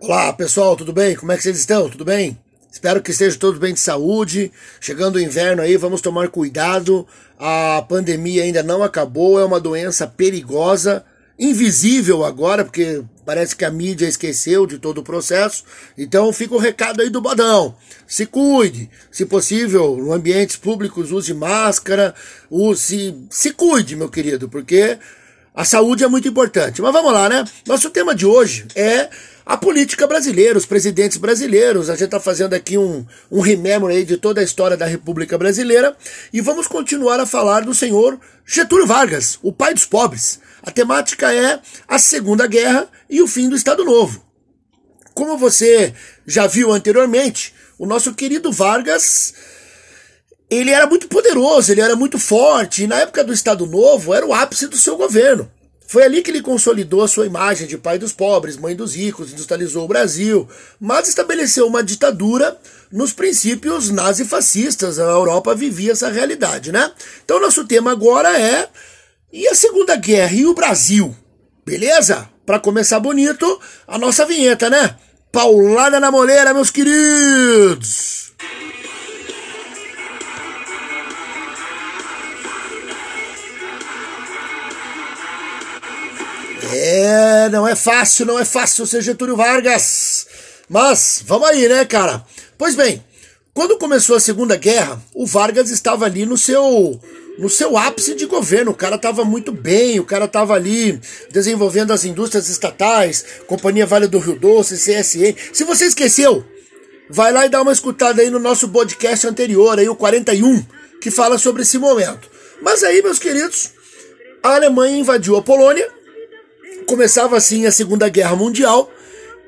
Olá pessoal, tudo bem? Como é que vocês estão? Tudo bem? Espero que estejam todos bem de saúde. Chegando o inverno aí, vamos tomar cuidado. A pandemia ainda não acabou, é uma doença perigosa, invisível agora, porque parece que a mídia esqueceu de todo o processo. Então fica o recado aí do bodão. Se cuide, se possível, no ambientes públicos use máscara, use, se cuide, meu querido, porque a saúde é muito importante. Mas vamos lá, né? Nosso tema de hoje é a política brasileira, os presidentes brasileiros. A gente está fazendo aqui um, um remember aí de toda a história da República Brasileira e vamos continuar a falar do senhor Getúlio Vargas, o pai dos pobres. A temática é a Segunda Guerra e o fim do Estado Novo. Como você já viu anteriormente, o nosso querido Vargas ele era muito poderoso, ele era muito forte, e na época do Estado Novo era o ápice do seu governo. Foi ali que ele consolidou a sua imagem de pai dos pobres, mãe dos ricos, industrializou o Brasil, mas estabeleceu uma ditadura nos princípios nazifascistas. A Europa vivia essa realidade, né? Então, nosso tema agora é e a Segunda Guerra e o Brasil? Beleza? Para começar bonito, a nossa vinheta, né? Paulada na moleira, meus queridos! É, não é fácil, não é fácil ser Getúlio Vargas. Mas, vamos aí, né, cara? Pois bem, quando começou a Segunda Guerra, o Vargas estava ali no seu no seu ápice de governo. O cara estava muito bem, o cara estava ali desenvolvendo as indústrias estatais, Companhia Vale do Rio Doce, CSE. Se você esqueceu, vai lá e dá uma escutada aí no nosso podcast anterior, aí o 41, que fala sobre esse momento. Mas aí, meus queridos, a Alemanha invadiu a Polônia começava assim a Segunda Guerra Mundial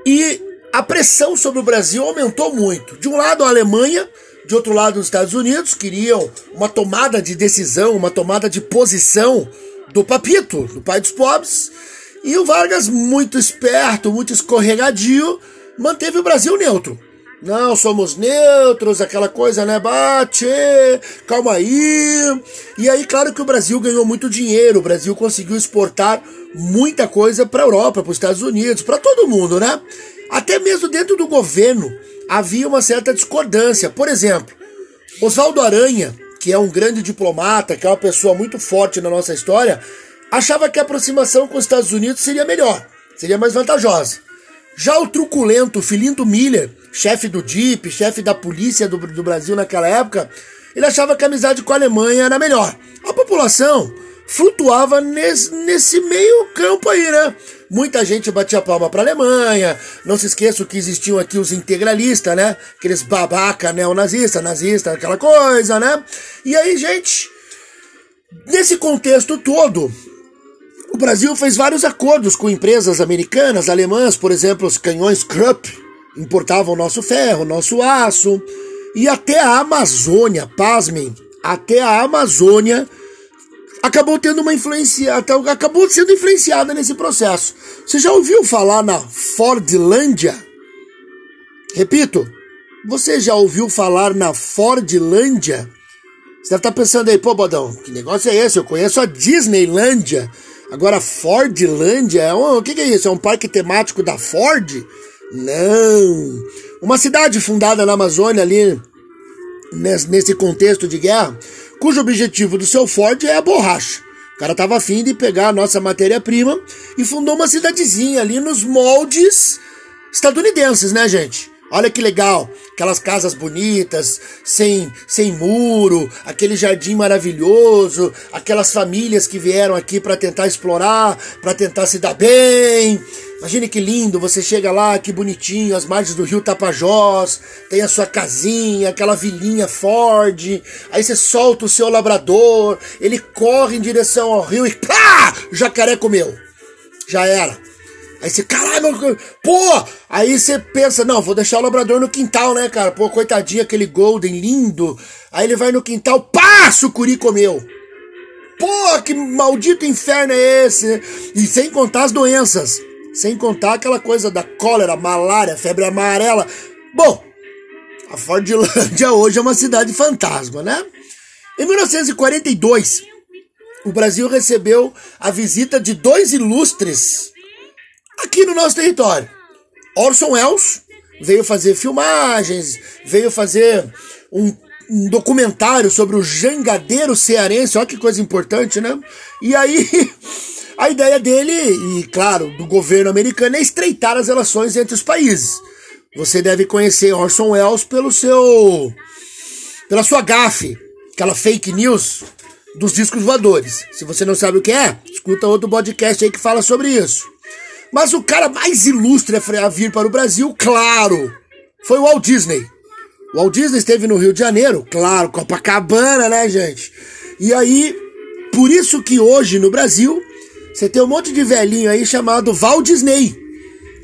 e a pressão sobre o Brasil aumentou muito. De um lado a Alemanha, de outro lado os Estados Unidos queriam uma tomada de decisão, uma tomada de posição do Papito, do pai dos pobres. E o Vargas, muito esperto, muito escorregadio, manteve o Brasil neutro. Não, somos neutros, aquela coisa, né? Bate, calma aí. E aí, claro que o Brasil ganhou muito dinheiro, o Brasil conseguiu exportar muita coisa para a Europa, para os Estados Unidos, para todo mundo, né? Até mesmo dentro do governo havia uma certa discordância. Por exemplo, Oswaldo Aranha, que é um grande diplomata, que é uma pessoa muito forte na nossa história, achava que a aproximação com os Estados Unidos seria melhor, seria mais vantajosa. Já o truculento Filinto Miller, chefe do DIP, chefe da polícia do, do Brasil naquela época, ele achava que a amizade com a Alemanha era melhor. A população flutuava nesse, nesse meio campo aí, né? Muita gente batia palma para a Alemanha. Não se esqueça que existiam aqui os integralistas, né? Aqueles babaca neonazistas, nazista, aquela coisa, né? E aí, gente, nesse contexto todo, o Brasil fez vários acordos com empresas americanas, alemãs, por exemplo, os canhões Krupp importavam nosso ferro, nosso aço, e até a Amazônia, pasmem, até a Amazônia acabou tendo uma influência, acabou sendo influenciada nesse processo. Você já ouviu falar na Fordlândia? Repito, você já ouviu falar na Fordlândia? Você deve estar pensando aí, pô, Bodão, que negócio é esse? Eu conheço a Disneylândia. Agora, Fordlândia, é o que, que é isso? É um parque temático da Ford? Não. Uma cidade fundada na Amazônia ali, nesse contexto de guerra, cujo objetivo do seu Ford é a borracha. O cara tava afim de pegar a nossa matéria-prima e fundou uma cidadezinha ali nos moldes estadunidenses, né, gente? Olha que legal, aquelas casas bonitas, sem, sem muro, aquele jardim maravilhoso, aquelas famílias que vieram aqui para tentar explorar, para tentar se dar bem. Imagine que lindo, você chega lá, que bonitinho, as margens do rio Tapajós, tem a sua casinha, aquela vilinha Ford, aí você solta o seu labrador, ele corre em direção ao rio e pá! Jacaré comeu. Já era. Aí você, caralho, pô! Aí você pensa, não, vou deixar o labrador no quintal, né, cara? Pô, coitadinho, aquele golden lindo. Aí ele vai no quintal, pá! Sucuri comeu. Pô, que maldito inferno é esse? E sem contar as doenças. Sem contar aquela coisa da cólera, malária, febre amarela. Bom, a Fordlândia hoje é uma cidade fantasma, né? Em 1942, o Brasil recebeu a visita de dois ilustres aqui no nosso território. Orson Welles veio fazer filmagens, veio fazer um, um documentário sobre o jangadeiro cearense, olha que coisa importante, né? E aí, a ideia dele, e claro, do governo americano, é estreitar as relações entre os países. Você deve conhecer Orson Welles pelo seu. pela sua gafe, aquela fake news dos discos voadores. Se você não sabe o que é, escuta outro podcast aí que fala sobre isso. Mas o cara mais ilustre a vir para o Brasil, claro, foi o Walt Disney. O Walt Disney esteve no Rio de Janeiro, claro, Copacabana, né, gente? E aí, por isso que hoje no Brasil, você tem um monte de velhinho aí chamado Walt Disney.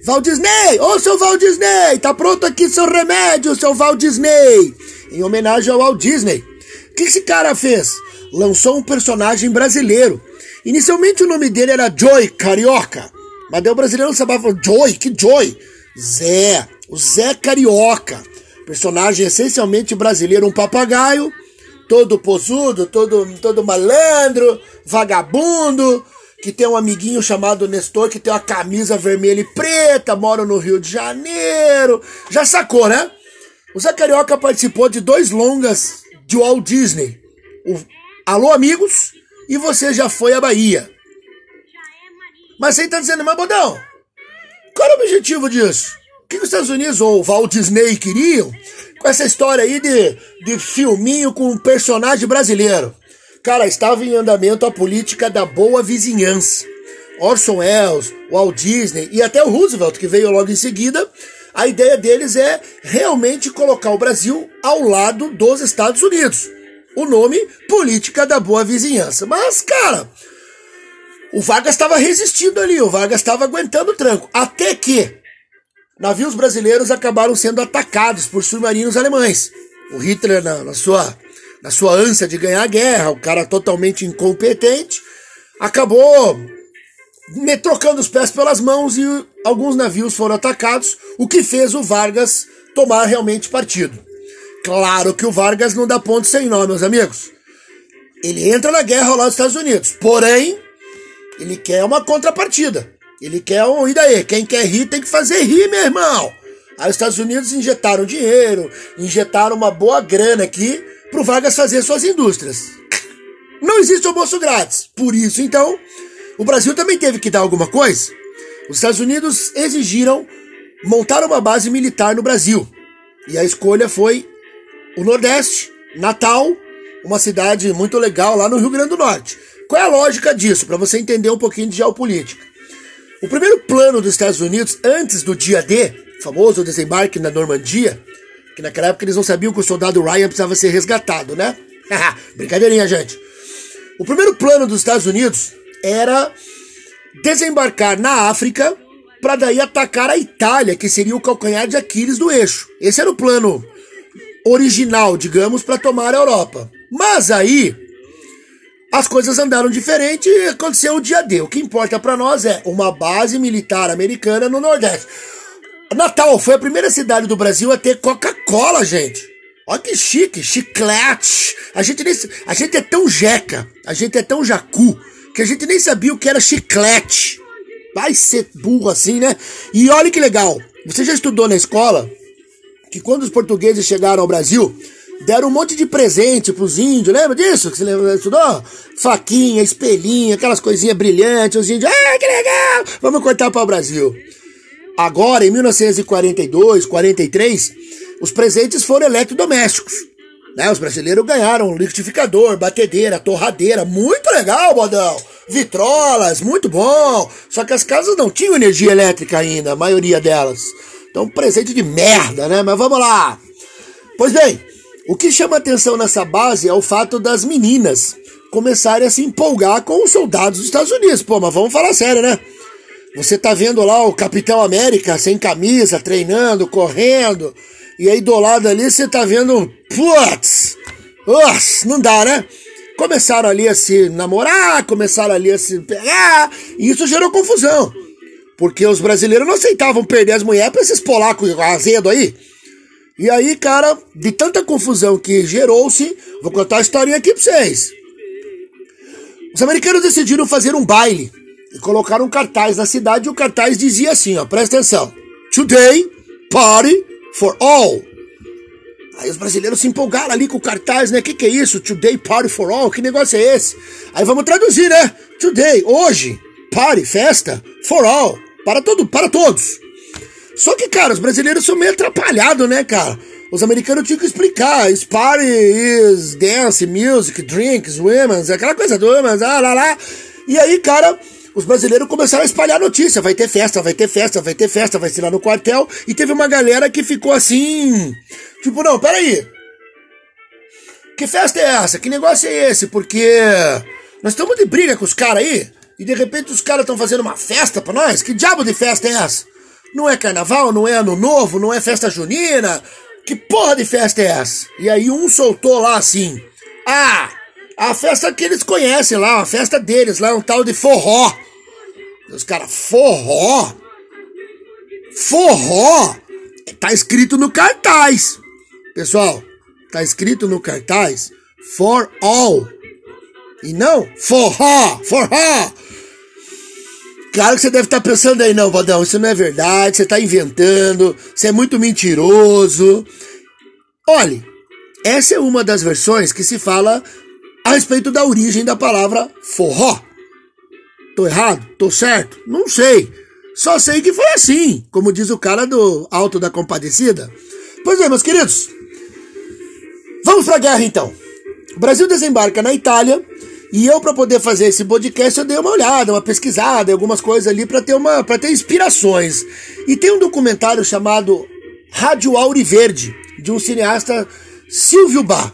Walt Disney! Ô, seu Walt Disney! Tá pronto aqui seu remédio, seu Walt Disney! Em homenagem ao Walt Disney. O que esse cara fez? Lançou um personagem brasileiro. Inicialmente o nome dele era Joy Carioca. Mas daí o brasileiro sabia Joy, que Joy? Zé, o Zé Carioca. Personagem essencialmente brasileiro, um papagaio, todo posudo, todo, todo malandro, vagabundo, que tem um amiguinho chamado Nestor, que tem uma camisa vermelha e preta, mora no Rio de Janeiro. Já sacou, né? O Zé Carioca participou de dois longas de Walt Disney. O Alô Amigos e Você Já Foi à Bahia. Mas você está dizendo, mas Bodão, qual era o objetivo disso? O que os Estados Unidos ou Walt Disney queriam com essa história aí de, de filminho com um personagem brasileiro? Cara, estava em andamento a política da boa vizinhança. Orson Welles, Walt Disney e até o Roosevelt, que veio logo em seguida, a ideia deles é realmente colocar o Brasil ao lado dos Estados Unidos. O nome Política da Boa Vizinhança. Mas, cara, o Vargas estava resistindo ali, o Vargas estava aguentando o tranco. Até que navios brasileiros acabaram sendo atacados por submarinos alemães. O Hitler, na, na sua na sua ânsia de ganhar a guerra, o cara totalmente incompetente, acabou trocando os pés pelas mãos e alguns navios foram atacados, o que fez o Vargas tomar realmente partido. Claro que o Vargas não dá ponto sem nó, meus amigos. Ele entra na guerra lá dos Estados Unidos, porém, ele quer uma contrapartida. Ele quer um. E daí? Quem quer rir tem que fazer rir, meu irmão. Aí os Estados Unidos injetaram dinheiro, injetaram uma boa grana aqui para o Vargas fazer suas indústrias. Não existe almoço grátis. Por isso, então, o Brasil também teve que dar alguma coisa. Os Estados Unidos exigiram montar uma base militar no Brasil. E a escolha foi o Nordeste, Natal, uma cidade muito legal lá no Rio Grande do Norte. Qual é a lógica disso, para você entender um pouquinho de geopolítica? O primeiro plano dos Estados Unidos, antes do dia D, famoso desembarque na Normandia, que naquela época eles não sabiam que o soldado Ryan precisava ser resgatado, né? Brincadeirinha, gente. O primeiro plano dos Estados Unidos era desembarcar na África para daí atacar a Itália, que seria o calcanhar de Aquiles do eixo. Esse era o plano original, digamos, para tomar a Europa. Mas aí as coisas andaram diferente e aconteceu o dia D. O que importa para nós é uma base militar americana no Nordeste. Natal foi a primeira cidade do Brasil a ter Coca-Cola, gente. Olha que chique, chiclete. A gente, nem, a gente é tão jeca, a gente é tão jacu, que a gente nem sabia o que era chiclete. Vai ser burro assim, né? E olha que legal. Você já estudou na escola que quando os portugueses chegaram ao Brasil, deram um monte de presente pros índios, lembra disso? Que você lembra, estudou? Faquinha, espelhinha, aquelas coisinhas brilhantes, os índios, ah, que legal! Vamos cortar para o Brasil. Agora, em 1942, 43, os presentes foram eletrodomésticos. Né? Os brasileiros ganharam liquidificador, batedeira, torradeira, muito legal, bodão. Vitrolas, muito bom. Só que as casas não tinham energia elétrica ainda, a maioria delas. Então, presente de merda, né? Mas vamos lá. Pois bem, o que chama atenção nessa base é o fato das meninas começarem a se empolgar com os soldados dos Estados Unidos. Pô, mas vamos falar sério, né? Você tá vendo lá o Capitão América sem camisa, treinando, correndo, e aí do lado ali você tá vendo, putz, Nossa, não dá, né? Começaram ali a se namorar, começaram ali a se pegar, e isso gerou confusão. Porque os brasileiros não aceitavam perder as mulheres pra esses polacos azedo aí. E aí, cara, de tanta confusão que gerou-se, vou contar a historinha aqui pra vocês. Os americanos decidiram fazer um baile colocaram um cartaz na cidade e o cartaz dizia assim, ó, presta atenção. Today, party for all. Aí os brasileiros se empolgaram ali com o cartaz, né? Que que é isso? Today, party for all? Que negócio é esse? Aí vamos traduzir, né? Today, hoje, party, festa, for all. Para todo, para todos. Só que, cara, os brasileiros são meio atrapalhados, né, cara? Os americanos tinham que explicar. Is party is dance, music, drinks, women, aquela coisa do women, ah, lá, lá. E aí, cara, os brasileiros começaram a espalhar notícia. Vai ter festa, vai ter festa, vai ter festa, vai ser lá no quartel. E teve uma galera que ficou assim. Tipo, não, peraí. Que festa é essa? Que negócio é esse? Porque nós estamos de briga com os caras aí. E de repente os caras estão fazendo uma festa pra nós? Que diabo de festa é essa? Não é carnaval, não é ano novo, não é festa junina. Que porra de festa é essa? E aí um soltou lá assim. Ah, a festa que eles conhecem lá, a festa deles lá, um tal de forró. Os caras, forró? Forró? Tá escrito no cartaz. Pessoal, tá escrito no cartaz for all. E não forró, forró. Claro que você deve estar tá pensando aí, não, Vadão, isso não é verdade, você está inventando, você é muito mentiroso. Olhe, essa é uma das versões que se fala a respeito da origem da palavra forró. Tô errado? Tô certo? Não sei. Só sei que foi assim, como diz o cara do Alto da Compadecida. Pois é, meus queridos. Vamos pra guerra então. O Brasil desembarca na Itália e eu para poder fazer esse podcast eu dei uma olhada, uma pesquisada, algumas coisas ali para ter uma para ter inspirações. E tem um documentário chamado Rádio Auriverde de um cineasta Silvio Bar.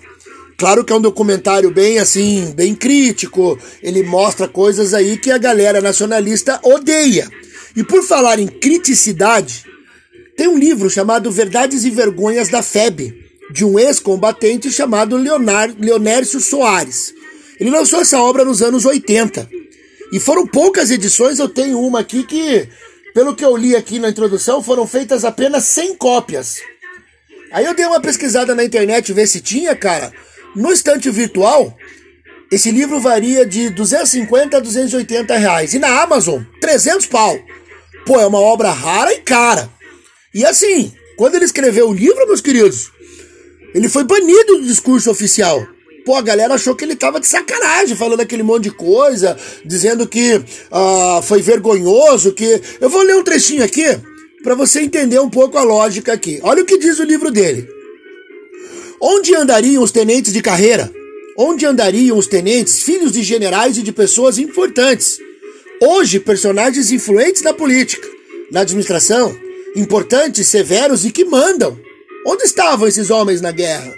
Claro que é um documentário bem assim, bem crítico. Ele mostra coisas aí que a galera nacionalista odeia. E por falar em criticidade, tem um livro chamado Verdades e Vergonhas da FEB, de um ex-combatente chamado Leonar, Leonércio Soares. Ele lançou essa obra nos anos 80. E foram poucas edições, eu tenho uma aqui que, pelo que eu li aqui na introdução, foram feitas apenas 100 cópias. Aí eu dei uma pesquisada na internet ver se tinha, cara. No estante virtual, esse livro varia de 250 a 280 reais. E na Amazon, 300 pau. Pô, é uma obra rara e cara. E assim, quando ele escreveu o livro, meus queridos, ele foi banido do discurso oficial. Pô, a galera achou que ele tava de sacanagem, falando aquele monte de coisa, dizendo que uh, foi vergonhoso, que... Eu vou ler um trechinho aqui, para você entender um pouco a lógica aqui. Olha o que diz o livro dele. Onde andariam os tenentes de carreira? Onde andariam os tenentes, filhos de generais e de pessoas importantes? Hoje, personagens influentes na política, na administração, importantes, severos e que mandam. Onde estavam esses homens na guerra?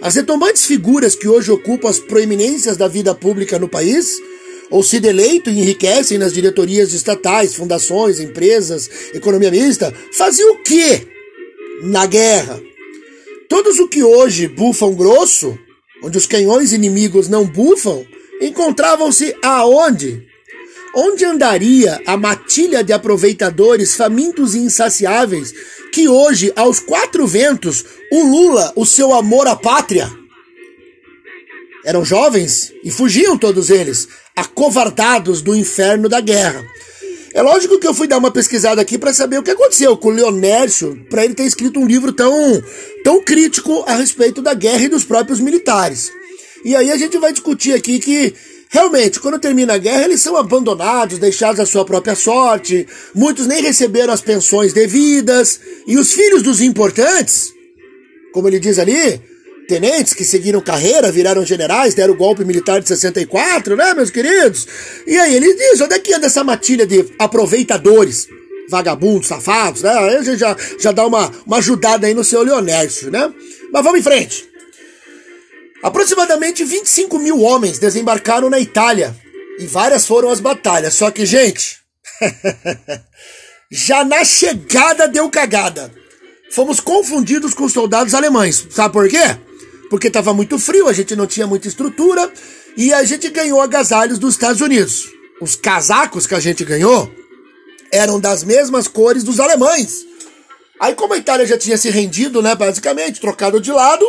As retombantes figuras que hoje ocupam as proeminências da vida pública no país, ou se deleitam e enriquecem nas diretorias estatais, fundações, empresas, economia mista, faziam o quê na guerra? Todos o que hoje bufam grosso, onde os canhões inimigos não bufam, encontravam-se aonde? Onde andaria a matilha de aproveitadores famintos e insaciáveis que hoje, aos quatro ventos, ulula o seu amor à pátria? Eram jovens e fugiam todos eles, acovardados do inferno da guerra. É lógico que eu fui dar uma pesquisada aqui para saber o que aconteceu com o Leonércio, para ele ter escrito um livro tão, tão crítico a respeito da guerra e dos próprios militares. E aí a gente vai discutir aqui que Realmente, quando termina a guerra, eles são abandonados, deixados à sua própria sorte. Muitos nem receberam as pensões devidas. E os filhos dos importantes, como ele diz ali, tenentes que seguiram carreira, viraram generais, deram o golpe militar de 64, né, meus queridos? E aí ele diz, onde é que anda essa matilha de aproveitadores? Vagabundos, safados, né? Aí a gente já, já dá uma, uma ajudada aí no seu Leonércio, né? Mas vamos em frente. Aproximadamente 25 mil homens desembarcaram na Itália e várias foram as batalhas. Só que, gente, já na chegada deu cagada. Fomos confundidos com soldados alemães. Sabe por quê? Porque estava muito frio, a gente não tinha muita estrutura e a gente ganhou agasalhos dos Estados Unidos. Os casacos que a gente ganhou eram das mesmas cores dos alemães. Aí, como a Itália já tinha se rendido, né, basicamente, trocado de lado,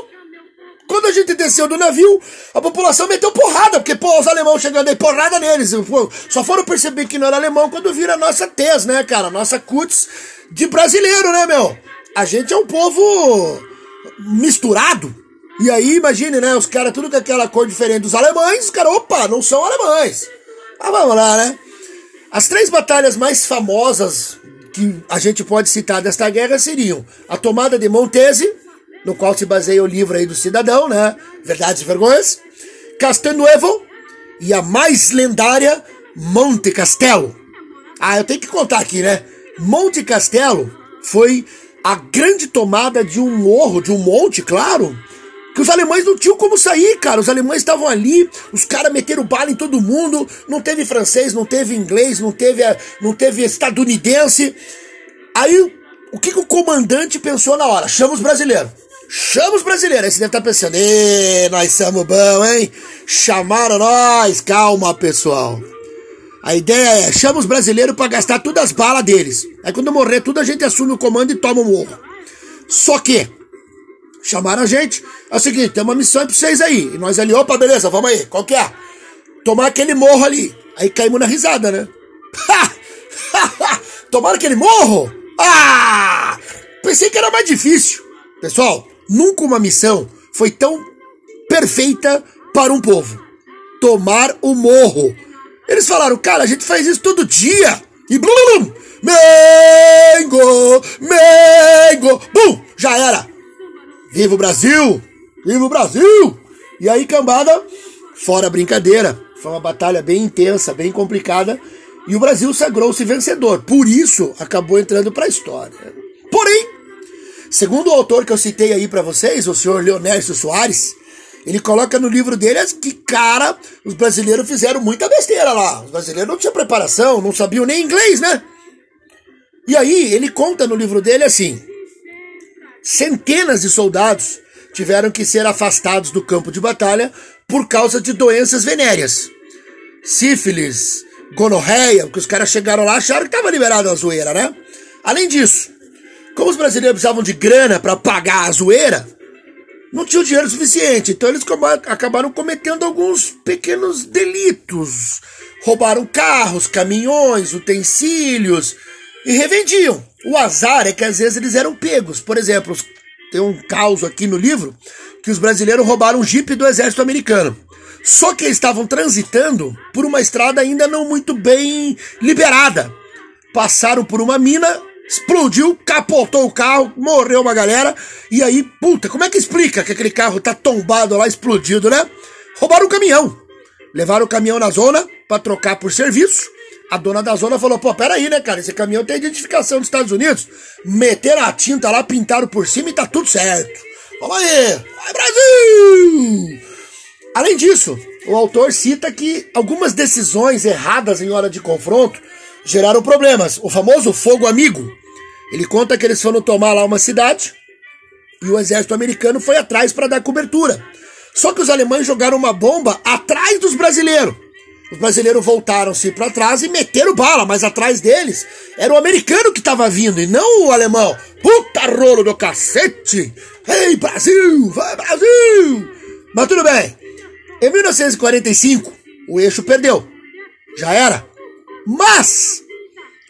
Quando a gente desceu do navio, a população meteu porrada, porque, pô, os alemãos chegando aí, porrada neles. Pô, só foram perceber que não era alemão quando viram a nossa tez, né, cara? Nossa cutis de brasileiro, né, meu? A gente é um povo misturado. E aí, imagine, né, os caras tudo com aquela cor diferente dos alemães, os caras, opa, não são alemães. Mas vamos lá, né? As três batalhas mais famosas que a gente pode citar desta guerra seriam a tomada de Montese, no qual se baseia o livro aí do cidadão, né? Verdades e Vergonhas, Castelnuovo e a mais lendária Monte Castelo. Ah, eu tenho que contar aqui, né? Monte Castelo foi a grande tomada de um morro, de um monte, claro, que os alemães não tinham como sair, cara. Os alemães estavam ali, os caras meteram bala em todo mundo, não teve francês, não teve inglês, não teve, não teve estadunidense. Aí, o que, que o comandante pensou na hora? Chama os brasileiros. Chama os brasileiros. Aí você deve estar pensando, Ê, nós somos bom, hein? Chamaram nós. Calma, pessoal. A ideia é, chama os brasileiros para gastar todas as balas deles. Aí quando morrer tudo, a gente assume o comando e toma o morro. Só que, Chamaram a gente. É o seguinte, tem uma missão pra vocês aí. E nós ali, opa, beleza, vamos aí. Qual que é? Tomar aquele morro ali. Aí caímos na risada, né? Tomar aquele morro? Ah! Pensei que era mais difícil. Pessoal, nunca uma missão foi tão perfeita para um povo. Tomar o morro. Eles falaram, cara, a gente faz isso todo dia. E blum, Mengo, Mengo, bum, já era. Viva o Brasil! Viva o Brasil! E aí, cambada, fora brincadeira, foi uma batalha bem intensa, bem complicada, e o Brasil sagrou-se vencedor. Por isso, acabou entrando para a história. Porém, segundo o autor que eu citei aí para vocês, o senhor Leonércio Soares, ele coloca no livro dele que, cara, os brasileiros fizeram muita besteira lá. Os brasileiros não tinham preparação, não sabiam nem inglês, né? E aí, ele conta no livro dele assim: centenas de soldados tiveram que ser afastados do campo de batalha por causa de doenças venéreas. Sífilis, gonorreia, porque os caras chegaram lá acharam que estava liberado a zoeira, né? Além disso, como os brasileiros precisavam de grana para pagar a zoeira, não tinham dinheiro suficiente, então eles acabaram cometendo alguns pequenos delitos. Roubaram carros, caminhões, utensílios e revendiam. O azar é que às vezes eles eram pegos. Por exemplo, tem um caos aqui no livro que os brasileiros roubaram um jipe do exército americano. Só que eles estavam transitando por uma estrada ainda não muito bem liberada. Passaram por uma mina, explodiu, capotou o carro, morreu uma galera. E aí, puta, como é que explica que aquele carro tá tombado lá, explodido, né? Roubaram o caminhão. Levaram o caminhão na zona para trocar por serviço. A dona da zona falou: pô, peraí, né, cara? Esse caminhão tem identificação dos Estados Unidos. Meteram a tinta lá, pintaram por cima e tá tudo certo. Vamos aí! Vai, Brasil! Além disso, o autor cita que algumas decisões erradas em hora de confronto geraram problemas. O famoso fogo amigo. Ele conta que eles foram tomar lá uma cidade e o exército americano foi atrás para dar cobertura. Só que os alemães jogaram uma bomba atrás dos brasileiros. Os brasileiros voltaram-se para trás e meteram bala, mas atrás deles era o americano que estava vindo e não o alemão. Puta rolo do cacete! Ei, Brasil! Vai, Brasil! Mas tudo bem. Em 1945, o eixo perdeu. Já era. Mas,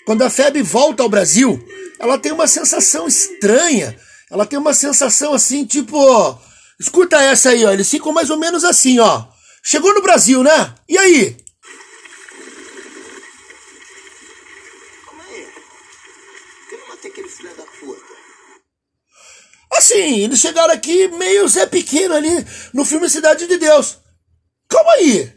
quando a FEB volta ao Brasil, ela tem uma sensação estranha. Ela tem uma sensação assim, tipo, escuta essa aí, ó. Eles ficam mais ou menos assim, ó. Chegou no Brasil, né? E aí? Assim, eles chegaram aqui meio Zé Pequeno ali no filme Cidade de Deus. Calma aí.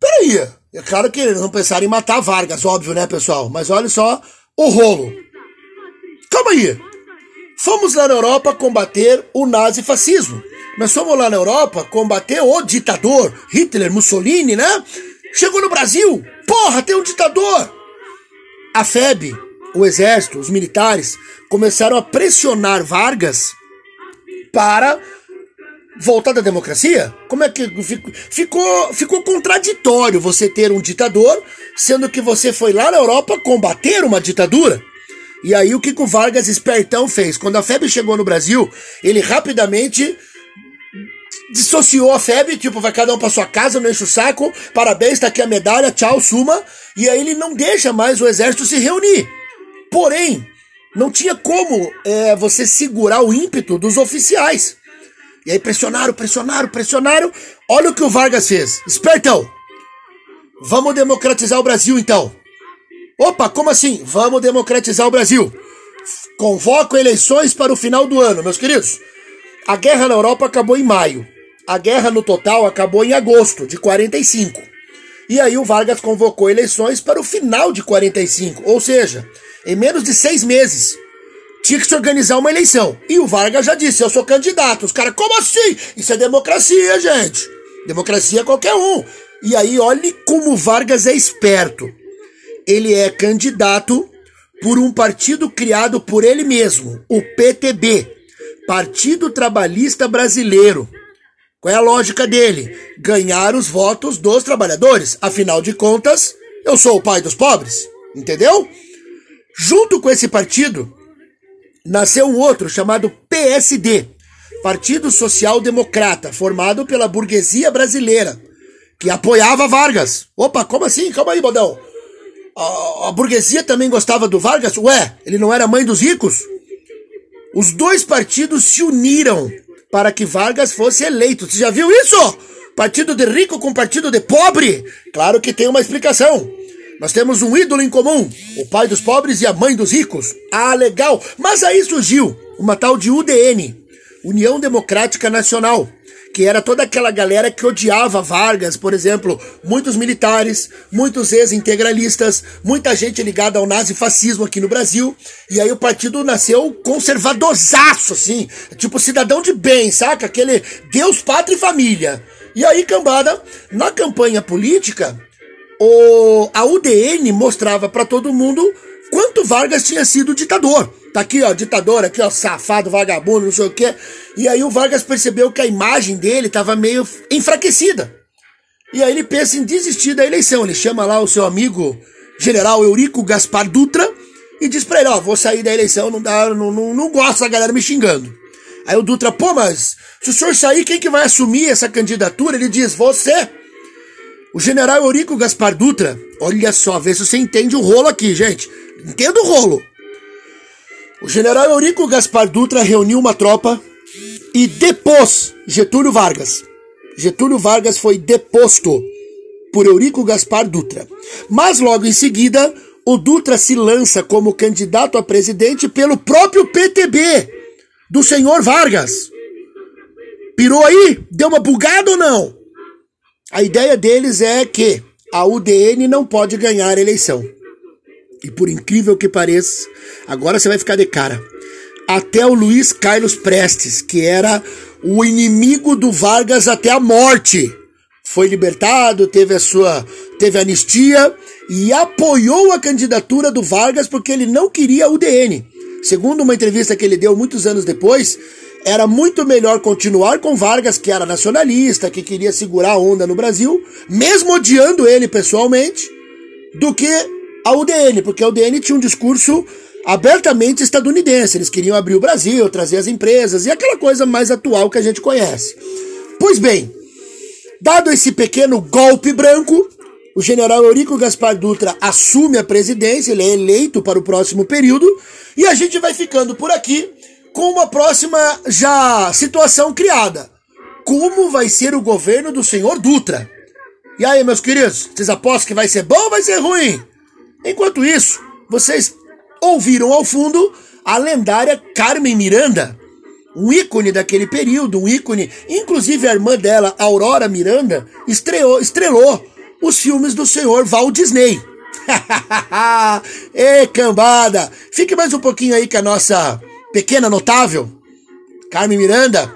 Peraí. É claro que eles não pensaram em matar Vargas, óbvio, né, pessoal? Mas olha só o rolo. Calma aí. Fomos lá na Europa combater o nazifascismo. Nós fomos lá na Europa combater o ditador, Hitler, Mussolini, né? Chegou no Brasil, porra, tem um ditador. A FEB, o exército, os militares, começaram a pressionar Vargas para voltar da democracia? Como é que ficou, ficou contraditório você ter um ditador, sendo que você foi lá na Europa combater uma ditadura? E aí o que o Vargas espertão fez? Quando a febre chegou no Brasil, ele rapidamente dissociou a febre, tipo, vai cada um pra sua casa, não enche o saco, parabéns, tá aqui a medalha, tchau, suma. E aí ele não deixa mais o exército se reunir. Porém, não tinha como é, você segurar o ímpeto dos oficiais. E aí pressionaram, pressionaram, pressionaram. Olha o que o Vargas fez. Espertão! Vamos democratizar o Brasil então. Opa, como assim? Vamos democratizar o Brasil. Convoco eleições para o final do ano, meus queridos. A guerra na Europa acabou em maio. A guerra no total acabou em agosto de 45. E aí o Vargas convocou eleições para o final de 45, ou seja, em menos de seis meses. Tinha que se organizar uma eleição. E o Vargas já disse: eu sou candidato. Os caras, como assim? Isso é democracia, gente. Democracia é qualquer um. E aí, olhe como o Vargas é esperto. Ele é candidato por um partido criado por ele mesmo, o PTB Partido Trabalhista Brasileiro. Qual é a lógica dele? Ganhar os votos dos trabalhadores. Afinal de contas, eu sou o pai dos pobres. Entendeu? Junto com esse partido, nasceu um outro chamado PSD Partido Social Democrata, formado pela burguesia brasileira, que apoiava Vargas. Opa, como assim? Calma aí, bodão. A, a burguesia também gostava do Vargas? Ué, ele não era mãe dos ricos? Os dois partidos se uniram para que Vargas fosse eleito. Você já viu isso? Partido de rico com partido de pobre? Claro que tem uma explicação. Nós temos um ídolo em comum, o pai dos pobres e a mãe dos ricos. Ah, legal. Mas aí surgiu uma tal de UDN, União Democrática Nacional, que era toda aquela galera que odiava Vargas, por exemplo, muitos militares, muitos ex-integralistas, muita gente ligada ao nazifascismo aqui no Brasil. E aí o partido nasceu conservadorzaço, assim, tipo cidadão de bem, saca? Aquele Deus, pátria e família. E aí, cambada, na campanha política, o, a UDN mostrava para todo mundo quanto Vargas tinha sido ditador. Tá aqui, ó, ditador, aqui, ó, safado, vagabundo, não sei o quê. E aí o Vargas percebeu que a imagem dele estava meio enfraquecida. E aí ele pensa em desistir da eleição. Ele chama lá o seu amigo general Eurico Gaspar Dutra e diz pra ele, ó, vou sair da eleição, não dá, não, não, não gosto da galera me xingando. Aí o Dutra, pô, mas se o senhor sair, quem que vai assumir essa candidatura? Ele diz, você. O general Eurico Gaspar Dutra, olha só, vê se você entende o rolo aqui, gente. Entenda o rolo. O general Eurico Gaspar Dutra reuniu uma tropa e depôs Getúlio Vargas. Getúlio Vargas foi deposto por Eurico Gaspar Dutra. Mas logo em seguida, o Dutra se lança como candidato a presidente pelo próprio PTB do senhor Vargas. Pirou aí? Deu uma bugada ou não? A ideia deles é que a UDN não pode ganhar a eleição. E por incrível que pareça, agora você vai ficar de cara. Até o Luiz Carlos Prestes, que era o inimigo do Vargas até a morte, foi libertado, teve a sua, teve anistia e apoiou a candidatura do Vargas porque ele não queria o DN. Segundo uma entrevista que ele deu muitos anos depois, era muito melhor continuar com Vargas, que era nacionalista, que queria segurar a onda no Brasil, mesmo odiando ele pessoalmente, do que a UDN, porque a UDN tinha um discurso abertamente estadunidense. Eles queriam abrir o Brasil, trazer as empresas e aquela coisa mais atual que a gente conhece. Pois bem, dado esse pequeno golpe branco, o general Eurico Gaspar Dutra assume a presidência, ele é eleito para o próximo período, e a gente vai ficando por aqui com uma próxima já situação criada. Como vai ser o governo do senhor Dutra? E aí, meus queridos, vocês apostam que vai ser bom ou vai ser ruim? Enquanto isso, vocês ouviram ao fundo a lendária Carmen Miranda, um ícone daquele período, um ícone, inclusive a irmã dela, Aurora Miranda, estreou, estrelou os filmes do senhor Walt Disney. Ê, cambada! Fique mais um pouquinho aí com a nossa pequena notável, Carmen Miranda,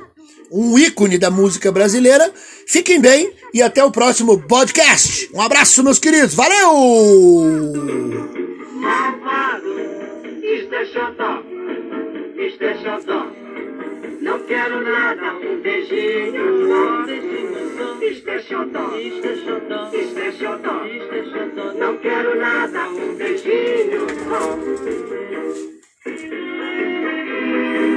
um ícone da música brasileira. Fiquem bem e até o próximo podcast. Um abraço, meus queridos. Valeu! é é. Não quero nada, um beijinho. Isto é xodó, isto é xodó, isto é xodó, isto é xodó. Não quero nada, um beijinho. Música